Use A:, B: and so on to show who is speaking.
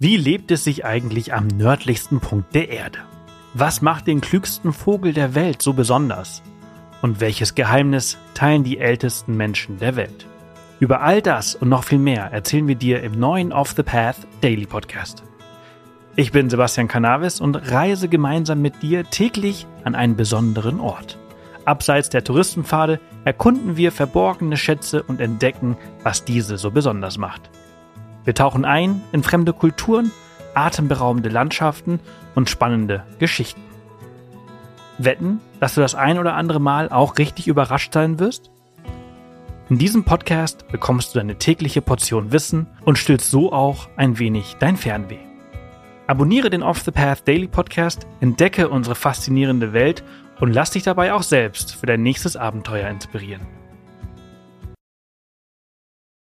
A: Wie lebt es sich eigentlich am nördlichsten Punkt der Erde? Was macht den klügsten Vogel der Welt so besonders? Und welches Geheimnis teilen die ältesten Menschen der Welt? Über all das und noch viel mehr erzählen wir dir im neuen Off the Path Daily Podcast. Ich bin Sebastian Canavis und reise gemeinsam mit dir täglich an einen besonderen Ort. Abseits der Touristenpfade erkunden wir verborgene Schätze und entdecken, was diese so besonders macht. Wir tauchen ein in fremde Kulturen, atemberaubende Landschaften und spannende Geschichten. Wetten, dass du das ein oder andere Mal auch richtig überrascht sein wirst? In diesem Podcast bekommst du deine tägliche Portion Wissen und stillst so auch ein wenig dein Fernweh. Abonniere den Off the Path Daily Podcast, entdecke unsere faszinierende Welt und lass dich dabei auch selbst für dein nächstes Abenteuer inspirieren.